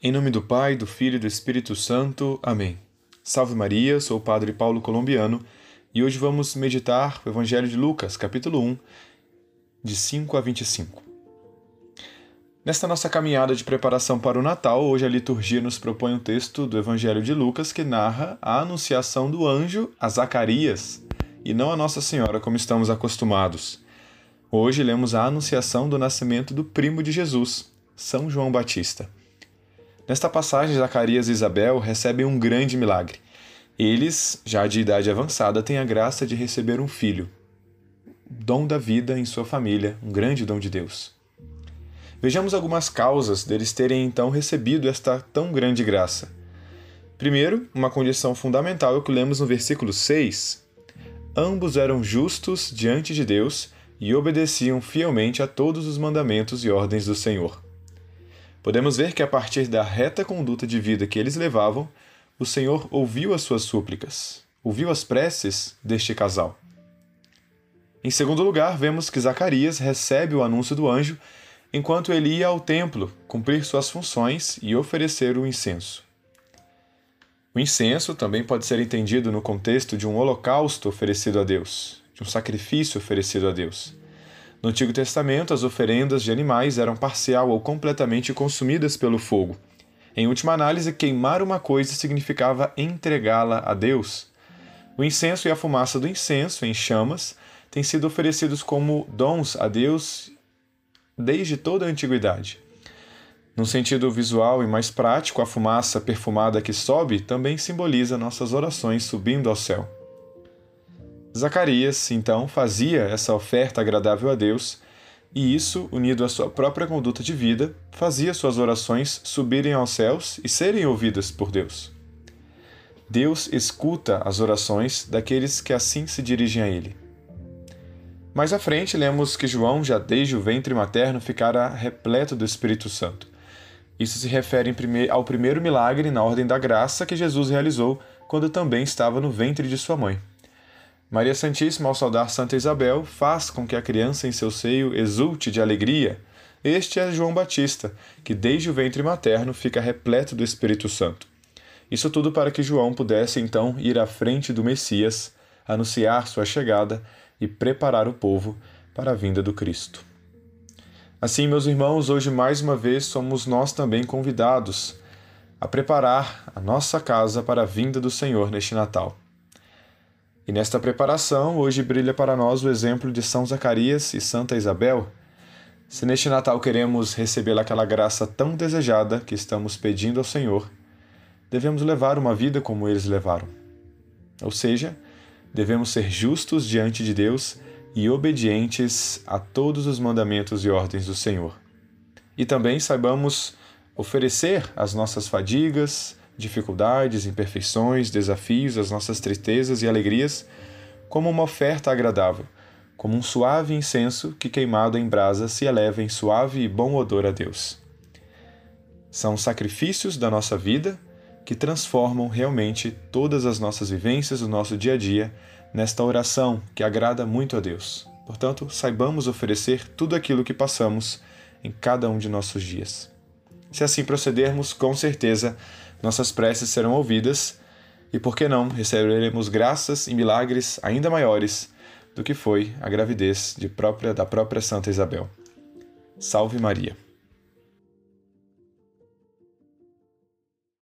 Em nome do Pai, do Filho e do Espírito Santo. Amém. Salve Maria, sou o Padre Paulo Colombiano e hoje vamos meditar o Evangelho de Lucas, capítulo 1, de 5 a 25. Nesta nossa caminhada de preparação para o Natal, hoje a liturgia nos propõe um texto do Evangelho de Lucas que narra a anunciação do anjo a Zacarias e não a Nossa Senhora como estamos acostumados. Hoje lemos a anunciação do nascimento do primo de Jesus, São João Batista. Nesta passagem, Zacarias e Isabel recebem um grande milagre. Eles, já de idade avançada, têm a graça de receber um filho, dom da vida em sua família, um grande dom de Deus. Vejamos algumas causas deles terem então recebido esta tão grande graça. Primeiro, uma condição fundamental é o que lemos no versículo 6. Ambos eram justos diante de Deus e obedeciam fielmente a todos os mandamentos e ordens do Senhor. Podemos ver que a partir da reta conduta de vida que eles levavam, o Senhor ouviu as suas súplicas, ouviu as preces deste casal. Em segundo lugar, vemos que Zacarias recebe o anúncio do anjo enquanto ele ia ao templo cumprir suas funções e oferecer o incenso. O incenso também pode ser entendido no contexto de um holocausto oferecido a Deus, de um sacrifício oferecido a Deus. No Antigo Testamento, as oferendas de animais eram parcial ou completamente consumidas pelo fogo. Em última análise, queimar uma coisa significava entregá-la a Deus. O incenso e a fumaça do incenso, em chamas, têm sido oferecidos como dons a Deus desde toda a antiguidade. No sentido visual e mais prático, a fumaça perfumada que sobe também simboliza nossas orações subindo ao céu. Zacarias, então, fazia essa oferta agradável a Deus, e isso, unido à sua própria conduta de vida, fazia suas orações subirem aos céus e serem ouvidas por Deus. Deus escuta as orações daqueles que assim se dirigem a Ele. Mais à frente, lemos que João, já desde o ventre materno, ficara repleto do Espírito Santo. Isso se refere ao primeiro milagre na ordem da graça que Jesus realizou quando também estava no ventre de sua mãe. Maria Santíssima, ao saudar Santa Isabel, faz com que a criança em seu seio exulte de alegria. Este é João Batista, que desde o ventre materno fica repleto do Espírito Santo. Isso tudo para que João pudesse então ir à frente do Messias, anunciar sua chegada e preparar o povo para a vinda do Cristo. Assim, meus irmãos, hoje mais uma vez somos nós também convidados a preparar a nossa casa para a vinda do Senhor neste Natal. E nesta preparação, hoje brilha para nós o exemplo de São Zacarias e Santa Isabel. Se neste Natal queremos receber aquela graça tão desejada que estamos pedindo ao Senhor, devemos levar uma vida como eles levaram. Ou seja, devemos ser justos diante de Deus e obedientes a todos os mandamentos e ordens do Senhor. E também saibamos oferecer as nossas fadigas, dificuldades, imperfeições, desafios, as nossas tristezas e alegrias, como uma oferta agradável, como um suave incenso que queimado em brasa se eleva em suave e bom odor a Deus. São sacrifícios da nossa vida que transformam realmente todas as nossas vivências do nosso dia a dia nesta oração que agrada muito a Deus. Portanto, saibamos oferecer tudo aquilo que passamos em cada um de nossos dias. Se assim procedermos, com certeza nossas preces serão ouvidas e, por que não, receberemos graças e milagres ainda maiores do que foi a gravidez de própria, da própria Santa Isabel. Salve Maria!